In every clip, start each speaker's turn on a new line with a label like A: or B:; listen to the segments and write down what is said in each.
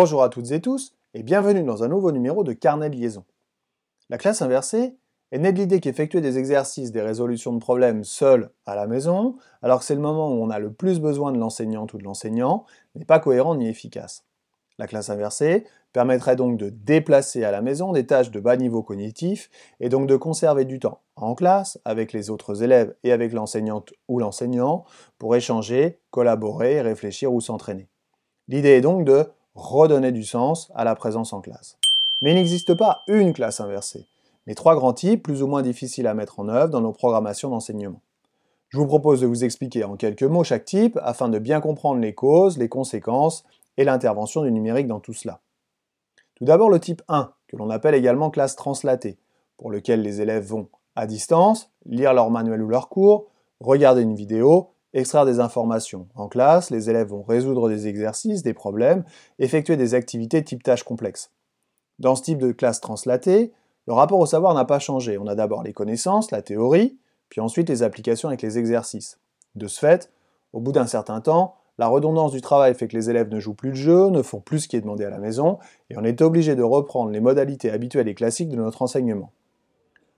A: Bonjour à toutes et tous et bienvenue dans un nouveau numéro de Carnet de liaison. La classe inversée est née de l'idée qu'effectuer des exercices, des résolutions de problèmes seul à la maison, alors que c'est le moment où on a le plus besoin de l'enseignante ou de l'enseignant, n'est pas cohérent ni efficace. La classe inversée permettrait donc de déplacer à la maison des tâches de bas niveau cognitif et donc de conserver du temps en classe avec les autres élèves et avec l'enseignante ou l'enseignant pour échanger, collaborer, réfléchir ou s'entraîner. L'idée est donc de redonner du sens à la présence en classe. Mais il n'existe pas une classe inversée, mais trois grands types plus ou moins difficiles à mettre en œuvre dans nos programmations d'enseignement. Je vous propose de vous expliquer en quelques mots chaque type afin de bien comprendre les causes, les conséquences et l'intervention du numérique dans tout cela. Tout d'abord le type 1, que l'on appelle également classe translatée, pour lequel les élèves vont, à distance, lire leur manuel ou leur cours, regarder une vidéo extraire des informations. En classe, les élèves vont résoudre des exercices, des problèmes, effectuer des activités type tâches complexes. Dans ce type de classe translatée, le rapport au savoir n'a pas changé. On a d'abord les connaissances, la théorie, puis ensuite les applications avec les exercices. De ce fait, au bout d'un certain temps, la redondance du travail fait que les élèves ne jouent plus le jeu, ne font plus ce qui est demandé à la maison, et on est obligé de reprendre les modalités habituelles et classiques de notre enseignement.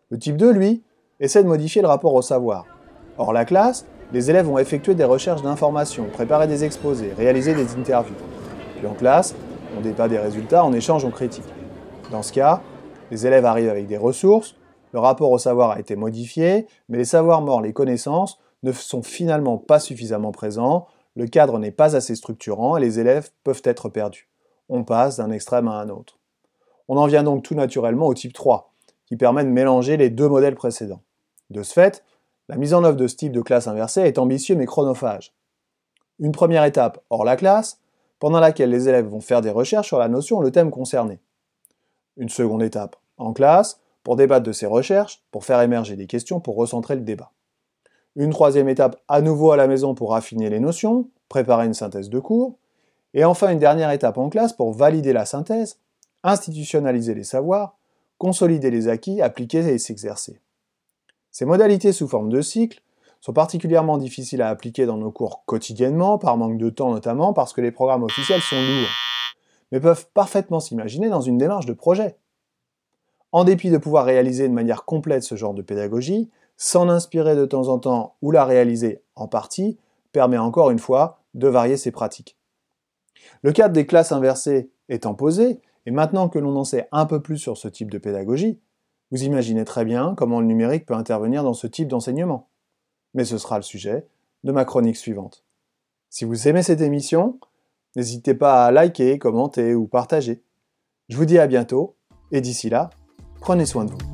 A: Le type 2, lui, essaie de modifier le rapport au savoir. Or la classe, les élèves vont effectuer des recherches d'informations, préparer des exposés, réaliser des interviews. Puis en classe, on débat des résultats, en échange, on critique. Dans ce cas, les élèves arrivent avec des ressources, le rapport au savoir a été modifié, mais les savoirs morts, les connaissances, ne sont finalement pas suffisamment présents, le cadre n'est pas assez structurant et les élèves peuvent être perdus. On passe d'un extrême à un autre. On en vient donc tout naturellement au type 3, qui permet de mélanger les deux modèles précédents. De ce fait, la mise en œuvre de ce type de classe inversée est ambitieux mais chronophage. Une première étape hors la classe, pendant laquelle les élèves vont faire des recherches sur la notion ou le thème concerné. Une seconde étape en classe, pour débattre de ces recherches, pour faire émerger des questions, pour recentrer le débat. Une troisième étape à nouveau à la maison pour affiner les notions, préparer une synthèse de cours. Et enfin une dernière étape en classe pour valider la synthèse, institutionnaliser les savoirs, consolider les acquis, appliquer et s'exercer. Ces modalités sous forme de cycle sont particulièrement difficiles à appliquer dans nos cours quotidiennement, par manque de temps notamment, parce que les programmes officiels sont lourds, mais peuvent parfaitement s'imaginer dans une démarche de projet. En dépit de pouvoir réaliser de manière complète ce genre de pédagogie, s'en inspirer de temps en temps ou la réaliser en partie permet encore une fois de varier ses pratiques. Le cadre des classes inversées étant posé, et maintenant que l'on en sait un peu plus sur ce type de pédagogie, vous imaginez très bien comment le numérique peut intervenir dans ce type d'enseignement. Mais ce sera le sujet de ma chronique suivante. Si vous aimez cette émission, n'hésitez pas à liker, commenter ou partager. Je vous dis à bientôt, et d'ici là, prenez soin de vous.